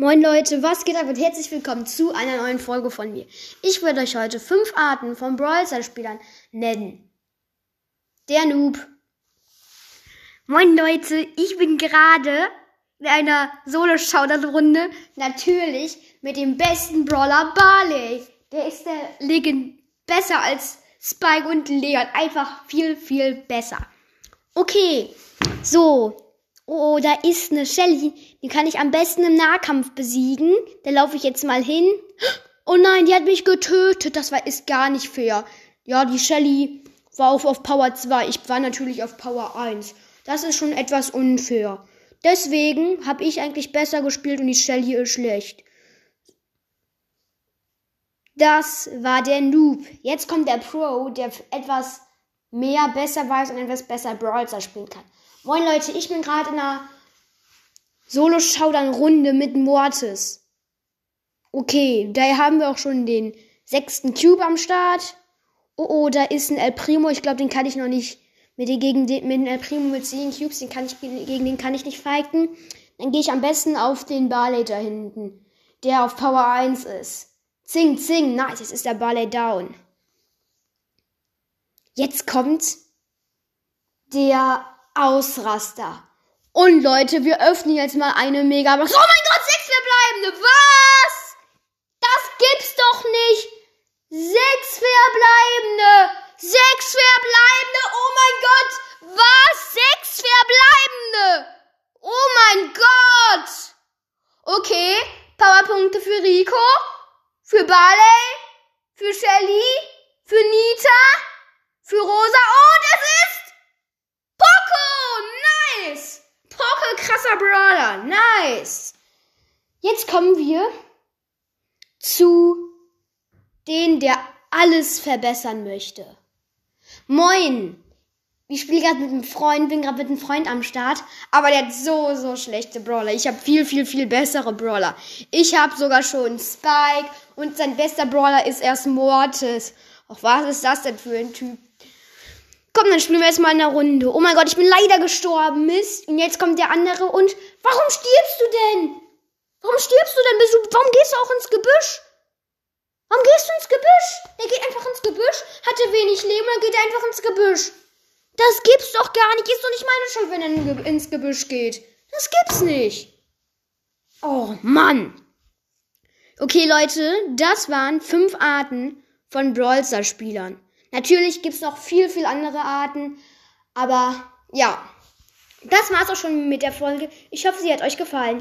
Moin Leute, was geht ab und herzlich willkommen zu einer neuen Folge von mir. Ich werde euch heute fünf Arten von Brawl Spielern nennen. Der Noob. Moin Leute, ich bin gerade in einer Solo-Showdown-Runde natürlich mit dem besten Brawler Barley. Der ist der Legend besser als Spike und Leon. Einfach viel, viel besser. Okay, so, Oh, da ist eine Shelly. Die kann ich am besten im Nahkampf besiegen. Da laufe ich jetzt mal hin. Oh nein, die hat mich getötet. Das war, ist gar nicht fair. Ja, die Shelly war auf, auf Power 2. Ich war natürlich auf Power 1. Das ist schon etwas unfair. Deswegen habe ich eigentlich besser gespielt und die Shelly ist schlecht. Das war der Noob. Jetzt kommt der Pro, der etwas mehr besser weiß und etwas besser Brawler spielen kann. Moin Leute, ich bin gerade in einer Solo-Showdown-Runde mit Mortis. Okay, da haben wir auch schon den sechsten Cube am Start. Oh, oh, da ist ein El Primo. Ich glaube, den kann ich noch nicht. Mit, den, gegen den, mit dem El Primo mit 10 Cubes, den kann ich, gegen den kann ich nicht fighten. Dann gehe ich am besten auf den Barley da hinten, der auf Power 1 ist. Zing, zing, nice, jetzt ist der Barley down. Jetzt kommt der Ausraster. Und Leute, wir öffnen jetzt mal eine Megabox. Oh mein Gott, sechs verbleibende. Was? Das gibt's doch nicht. Sechs verbleibende. Sechs verbleibende. Oh mein Gott. Was? Sechs verbleibende. Oh mein Gott. Okay. Powerpunkte für Rico. Für Barley. Für Shelly. Für Nita. Für Rosa. Oh, das ist krasser Brawler. Nice. Jetzt kommen wir zu den, der alles verbessern möchte. Moin. Ich spiele gerade mit einem Freund, bin gerade mit einem Freund am Start, aber der hat so, so schlechte Brawler. Ich habe viel, viel, viel bessere Brawler. Ich habe sogar schon Spike und sein bester Brawler ist erst Mortis. Ach, was ist das denn für ein Typ? Komm, dann spielen wir jetzt mal in der Runde. Oh mein Gott, ich bin leider gestorben. Mist. Und jetzt kommt der andere und. Warum stirbst du denn? Warum stirbst du denn? Du, warum gehst du auch ins Gebüsch? Warum gehst du ins Gebüsch? Der geht einfach ins Gebüsch, hatte wenig Leben, dann geht er einfach ins Gebüsch. Das gibt's doch gar nicht. Ist doch nicht meine Schuld, wenn er ins Gebüsch geht. Das gibt's nicht. Oh Mann. Okay, Leute, das waren fünf Arten von Brawl Natürlich gibt's noch viel, viel andere Arten. Aber ja, das war's auch schon mit der Folge. Ich hoffe, sie hat euch gefallen.